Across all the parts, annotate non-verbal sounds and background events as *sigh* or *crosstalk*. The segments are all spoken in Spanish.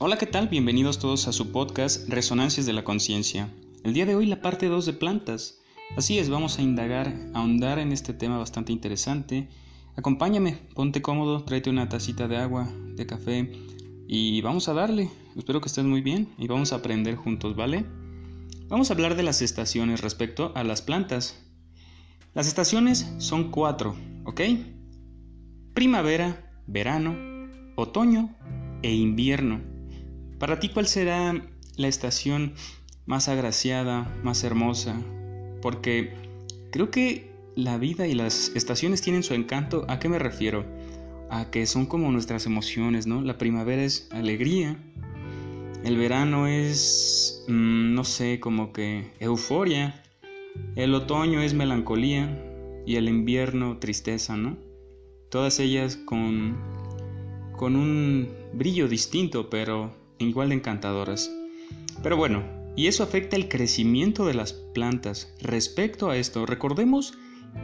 Hola, ¿qué tal? Bienvenidos todos a su podcast Resonancias de la Conciencia. El día de hoy la parte 2 de plantas. Así es, vamos a indagar, a ahondar en este tema bastante interesante. Acompáñame, ponte cómodo, tráete una tacita de agua, de café y vamos a darle. Espero que estés muy bien y vamos a aprender juntos, ¿vale? Vamos a hablar de las estaciones respecto a las plantas. Las estaciones son cuatro, ¿ok? Primavera, verano, otoño e invierno. Para ti, ¿cuál será la estación más agraciada, más hermosa? Porque creo que la vida y las estaciones tienen su encanto. ¿A qué me refiero? A que son como nuestras emociones, ¿no? La primavera es alegría, el verano es, mm, no sé, como que euforia, el otoño es melancolía y el invierno tristeza, ¿no? Todas ellas con, con un brillo distinto, pero igual de encantadoras. Pero bueno, y eso afecta el crecimiento de las plantas. Respecto a esto, recordemos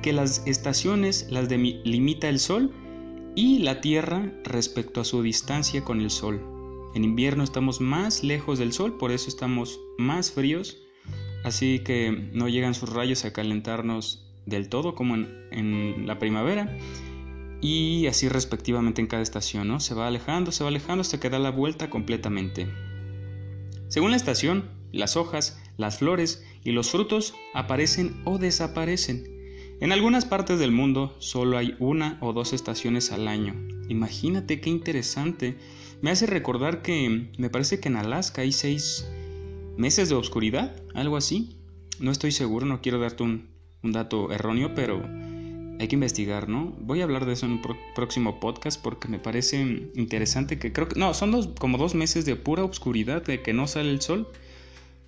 que las estaciones las limita el sol y la tierra respecto a su distancia con el sol. En invierno estamos más lejos del sol, por eso estamos más fríos, así que no llegan sus rayos a calentarnos del todo como en, la primavera y así respectivamente en cada estación, ¿no? Se va alejando, se va alejando hasta que da la vuelta completamente. Según la estación, las hojas, las flores y los frutos aparecen o desaparecen. En algunas partes del mundo solo hay una o dos estaciones al año. Imagínate qué interesante. Me hace recordar que me parece que en Alaska hay seis meses de oscuridad, algo así. No estoy seguro, no quiero darte un, un dato erróneo, pero hay que investigar, ¿no? Voy a hablar de eso en un próximo podcast porque me parece interesante que creo que... No, son dos, como dos meses de pura oscuridad, de que no sale el sol,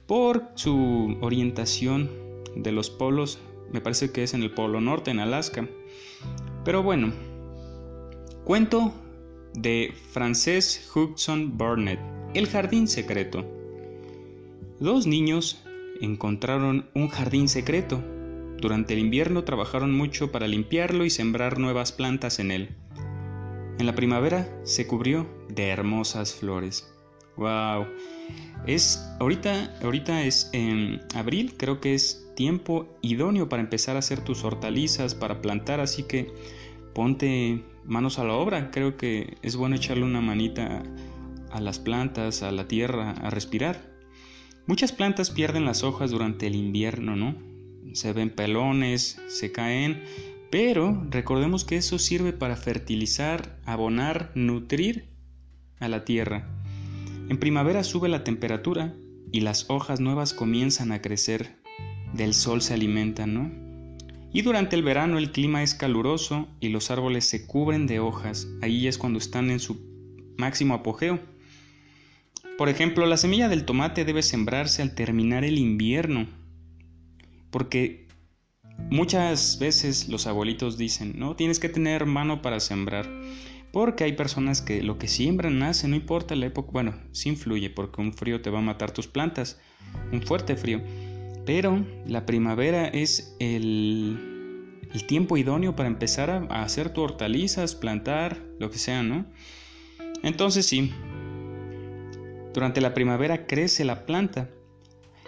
por su orientación de los polos, me parece que es en el Polo Norte, en Alaska. Pero bueno, cuento de Frances Hudson Burnett, El Jardín Secreto. Dos niños encontraron un jardín secreto durante el invierno trabajaron mucho para limpiarlo y sembrar nuevas plantas en él. En la primavera se cubrió de hermosas flores. Wow. Es ahorita ahorita es en abril, creo que es tiempo idóneo para empezar a hacer tus hortalizas, para plantar, así que ponte manos a la obra. Creo que es bueno echarle una manita a las plantas, a la tierra, a respirar. Muchas plantas pierden las hojas durante el invierno, ¿no? Se ven pelones, se caen, pero recordemos que eso sirve para fertilizar, abonar, nutrir a la tierra. En primavera sube la temperatura y las hojas nuevas comienzan a crecer. Del sol se alimentan, ¿no? Y durante el verano el clima es caluroso y los árboles se cubren de hojas. Ahí es cuando están en su máximo apogeo. Por ejemplo, la semilla del tomate debe sembrarse al terminar el invierno porque muchas veces los abuelitos dicen, no, tienes que tener mano para sembrar. Porque hay personas que lo que siembran nace, no importa la época, bueno, sí influye porque un frío te va a matar tus plantas, un fuerte frío. Pero la primavera es el, el tiempo idóneo para empezar a, a hacer tus hortalizas, plantar, lo que sea, ¿no? Entonces sí, durante la primavera crece la planta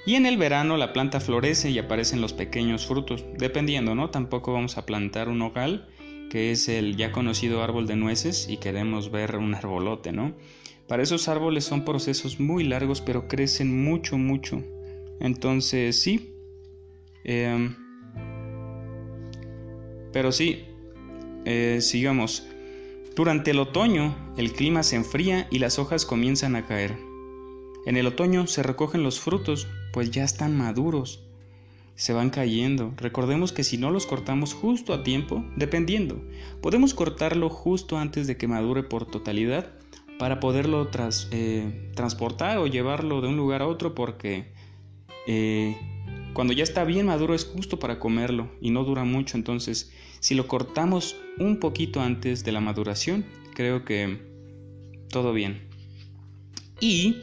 y en el verano la planta florece y aparecen los pequeños frutos, dependiendo, ¿no? Tampoco vamos a plantar un hogal, que es el ya conocido árbol de nueces, y queremos ver un arbolote, ¿no? Para esos árboles son procesos muy largos, pero crecen mucho, mucho. Entonces, sí. Em, pero sí, eh, sigamos. Durante el otoño, el clima se enfría y las hojas comienzan a caer. En el otoño se recogen los frutos, pues ya están maduros. Se van cayendo. Recordemos que si no los cortamos justo a tiempo, dependiendo, podemos cortarlo justo antes de que madure por totalidad para poderlo eh, transportar o llevarlo de un lugar a otro porque eh, cuando ya está bien maduro es justo para comerlo y no dura mucho. Entonces, si lo cortamos un poquito antes de la maduración, creo que todo bien. Y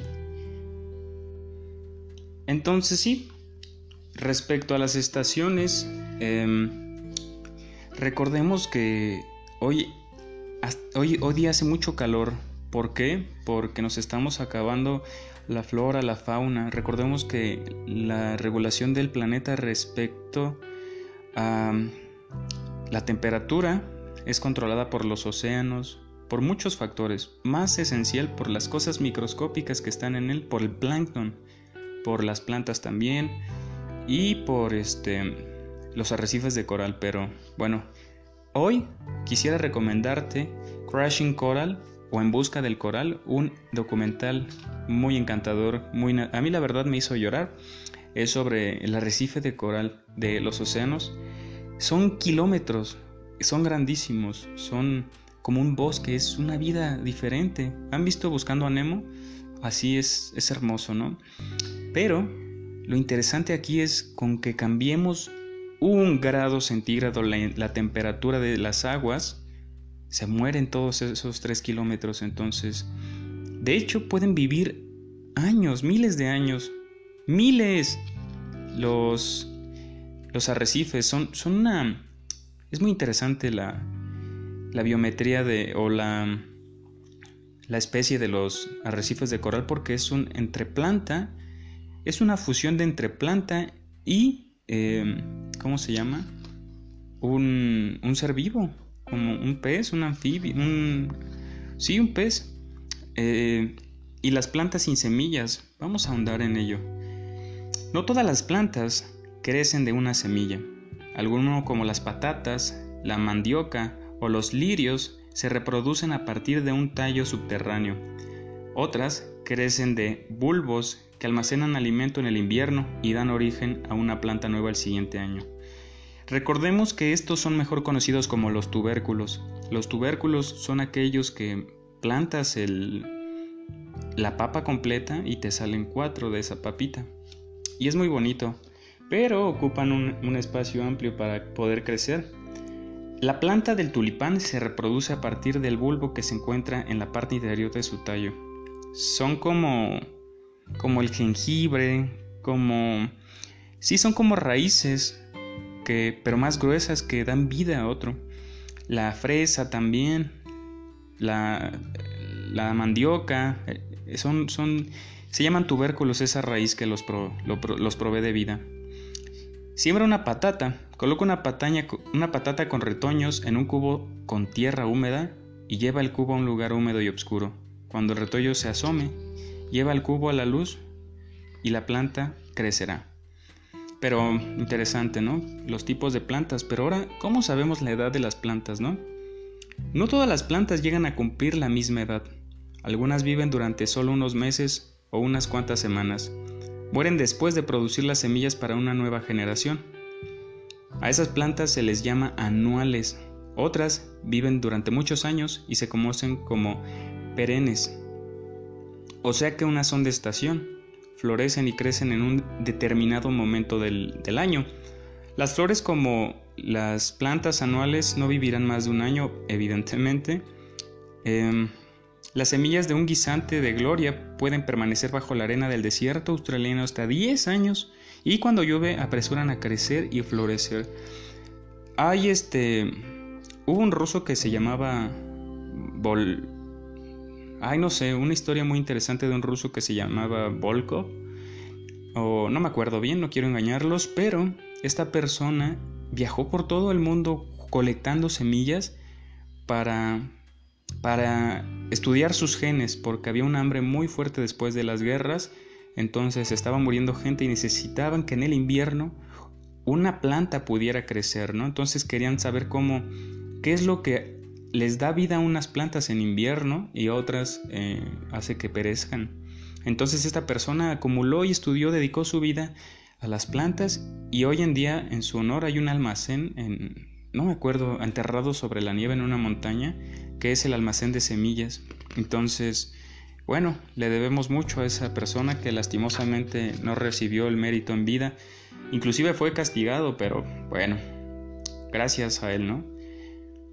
entonces sí, respecto a las estaciones, em, recordemos que hoy, hoy, hoy día hace mucho calor ¿Por qué? Porque nos estamos acabando la flora, la fauna. Recordemos que la regulación del planeta respecto a la temperatura es controlada por los océanos, por muchos factores, más esencial por las cosas microscópicas que están en él, por el plancton, por las plantas también y por este los arrecifes de coral, pero bueno, hoy quisiera recomendarte Crashing Coral o En busca del coral, un documental muy encantador, muy a mí la verdad me hizo llorar. Es sobre el arrecife de coral de los océanos. Son kilómetros, son grandísimos, son como un bosque, es una vida diferente. ¿Han visto Buscando a Nemo? Así es, es hermoso, ¿no? Pero lo interesante aquí es con que cambiemos un grado centígrado la, temperatura de las aguas, se mueren todos esos tres kilómetros. Entonces, de hecho, pueden vivir años, miles de años, miles. Los, los arrecifes son, son una... Es muy interesante la, la biometría de, o la, la especie de los arrecifes de coral porque es un entreplanta, es una fusión de entreplanta y, em, ¿cómo se llama? Un, un, ser vivo, como un pez, un anfibio, un... Sí, un pez. Eh, y las plantas sin semillas, vamos a ahondar en ello. No todas las plantas crecen de una semilla. Algunos como las patatas, la mandioca o los lirios se reproducen a partir de un tallo subterráneo. Otras crecen de bulbos que almacenan alimento en el invierno y dan origen a una planta nueva el siguiente año. Recordemos que estos son mejor conocidos como los tubérculos. Los tubérculos son aquellos que plantas el, la papa completa y te salen cuatro de esa papita. Y es muy bonito, pero ocupan un, un espacio amplio para poder crecer. La planta del tulipán se reproduce a partir del bulbo que se encuentra en la parte interior de su tallo. Son como como el jengibre, como sí son como raíces que pero más gruesas que dan vida a otro. La fresa también, la, la mandioca, eh, son, son, se llaman tubérculos esa raíz que los, los provee de vida. Siembra una patata, coloca una, pataña, una patata con retoños en un cubo con tierra húmeda y lleva el cubo a un lugar húmedo y oscuro. Cuando el retoño se asome, lleva el cubo a la luz y la planta crecerá. Pero interesante, ¿no? Los tipos de plantas. Pero ahora, ¿cómo sabemos la edad de las plantas, no? No todas las plantas llegan a cumplir la misma edad. Algunas viven durante solo unos meses o unas cuantas semanas. Mueren después de producir las semillas para una nueva generación. A esas plantas se les llama anuales. Otras viven durante muchos años y se conocen como perennes. O sea que unas son de estación, florecen y crecen en un determinado momento del, año. Las flores como las plantas anuales no vivirán más de un año, evidentemente. Em, las semillas de un guisante de gloria pueden permanecer bajo la arena del desierto australiano hasta 10 años y cuando llueve apresuran a crecer y florecer. Hay este... Hubo un ruso que se llamaba ay no sé, una historia muy interesante de un ruso que se llamaba Volkov, o no me acuerdo bien, no quiero engañarlos, pero esta persona viajó por todo el mundo colectando semillas para para estudiar sus genes porque había un hambre muy fuerte después de las guerras, entonces estaba muriendo gente y necesitaban que en el invierno una planta pudiera crecer, ¿no? Entonces querían saber cómo qué es lo que les da vida a unas plantas en invierno y otras eh, hace que perezcan. Entonces esta persona acumuló y estudió, dedicó su vida a las plantas y hoy en día en su honor hay un almacén, en, no me acuerdo, enterrado sobre la nieve en una montaña, que es el almacén de semillas. Entonces, bueno, le debemos mucho a esa persona que lastimosamente no recibió el mérito en vida, inclusive fue castigado, pero bueno, gracias a él, ¿no?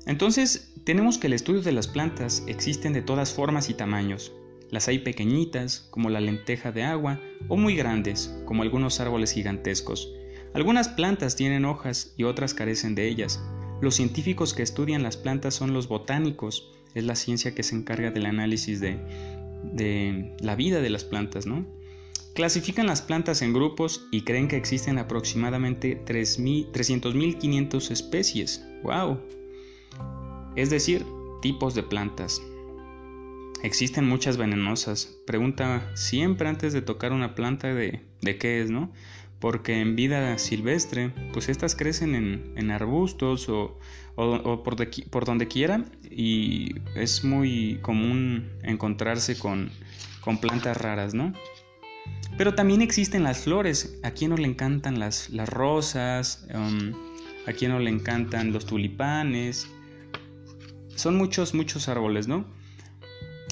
Entonces, tenemos que el estudio de las plantas existen de todas formas y tamaños. Las hay pequeñitas, como la lenteja de agua, o muy grandes, como algunos árboles gigantescos. Algunas plantas tienen hojas y otras carecen de ellas. Los científicos que estudian las plantas son los botánicos. es la ciencia que se encarga del análisis de, la vida de las plantas, ¿no? Clasifican las plantas en grupos y creen que existen aproximadamente 300.500 especies. ¡Wow! Es decir, tipos de plantas. Existen muchas venenosas. Pregunta siempre antes de tocar una planta de, de qué es, ¿no? Porque en vida silvestre, pues estas crecen en, arbustos o, por, por, donde quiera y es muy común encontrarse con, con plantas raras, ¿no? Pero también existen las flores. A quien no le encantan las, las rosas, um, a quien no le encantan los tulipanes. Son muchos, muchos árboles, ¿no?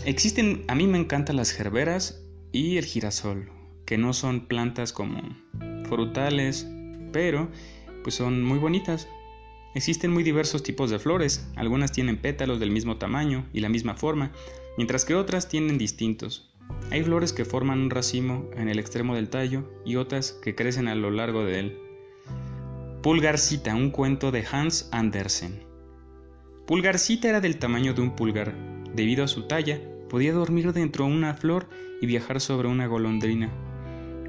Existen, a mí me encantan las gerberas y el girasol, que no son plantas como frutales, pero pues son muy bonitas. Existen muy diversos tipos de flores, algunas tienen pétalos del mismo tamaño y la misma forma, mientras que otras tienen distintos. Hay flores que forman un racimo en el extremo del tallo y otras que crecen a lo largo de él. Pulgarcita, un cuento de Hans Andersen. Pulgarcita era del tamaño de un pulgar. Debido a su talla, podía dormir dentro de una flor y viajar sobre una golondrina.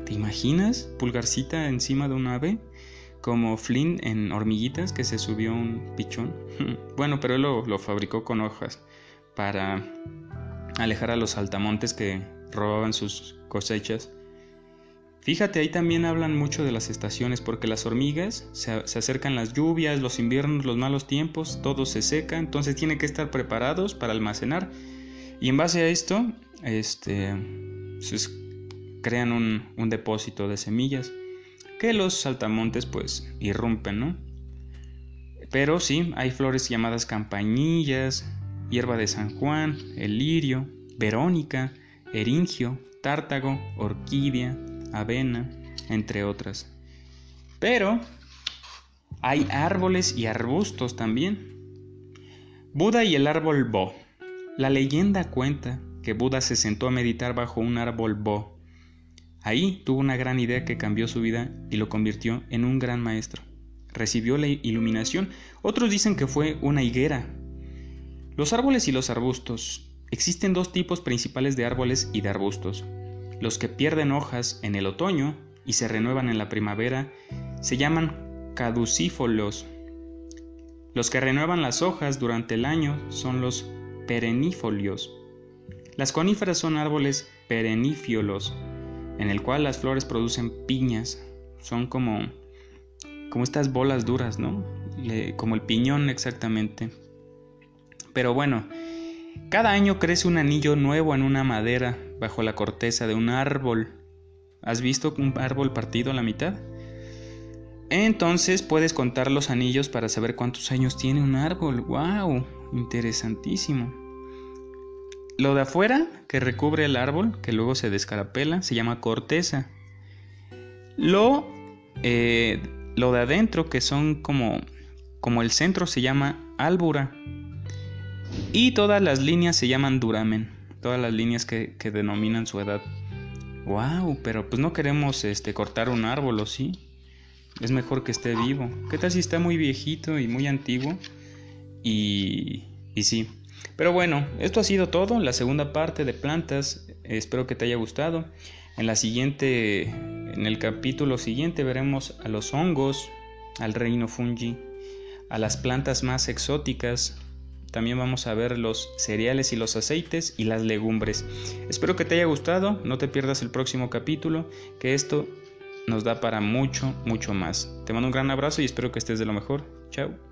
¿Te imaginas Pulgarcita encima de un ave? Como Flynn en Hormiguitas que se subió un pichón. *laughs* bueno, pero él lo, lo fabricó con hojas para alejar a los altamontes que robaban sus cosechas. Fíjate, ahí también hablan mucho de las estaciones, porque las hormigas se, acercan las lluvias, los inviernos, los malos tiempos, todo se seca, entonces tienen que estar preparados para almacenar. Y en base a esto, este, pues, crean un, depósito de semillas que los saltamontes pues irrumpen, ¿no? Pero sí, hay flores llamadas campanillas, hierba de San Juan, el lirio, verónica, eringio, tártago, orquídea, avena, entre otras. Pero hay árboles y arbustos también. Buda y el árbol Bo. La leyenda cuenta que Buda se sentó a meditar bajo un árbol Bo. Ahí tuvo una gran idea que cambió su vida y lo convirtió en un gran maestro. Recibió la iluminación. Otros dicen que fue una higuera los árboles y los arbustos. Existen dos tipos principales de árboles y de arbustos. Los que pierden hojas en el otoño y se renuevan en la primavera se llaman caducífolos. Los que renuevan las hojas durante el año son los perennifolios. Las coníferas son árboles perennifiolos, en el cual las flores producen piñas. Son como, como estas bolas duras, ¿no? como el piñón exactamente. Pero bueno, cada año crece un anillo nuevo en una madera bajo la corteza de un árbol. ¿Has visto un árbol partido a la mitad? Entonces puedes contar los anillos para saber cuántos años tiene un árbol. ¡Wow! Interesantísimo. Lo de afuera, que recubre el árbol, que luego se descarapela, se llama corteza. Lo, eh, lo de adentro, que son como, como el centro, se llama álbura. Y todas las líneas se llaman duramen, todas las líneas que, denominan su edad. Wow, pero pues no queremos este, cortar un árbol, ¿o sí? Es mejor que esté vivo. ¿Qué tal si está muy viejito y muy antiguo? Y, y sí. Pero bueno, esto ha sido todo, la segunda parte de plantas. Espero que te haya gustado. En la siguiente, en el capítulo siguiente veremos a los hongos, al reino fungi, a las plantas más exóticas, también vamos a ver los cereales y los aceites y las legumbres. Espero que te haya gustado, no te pierdas el próximo capítulo, que esto nos da para mucho, mucho más. Te mando un gran abrazo y espero que estés de lo mejor. Chao.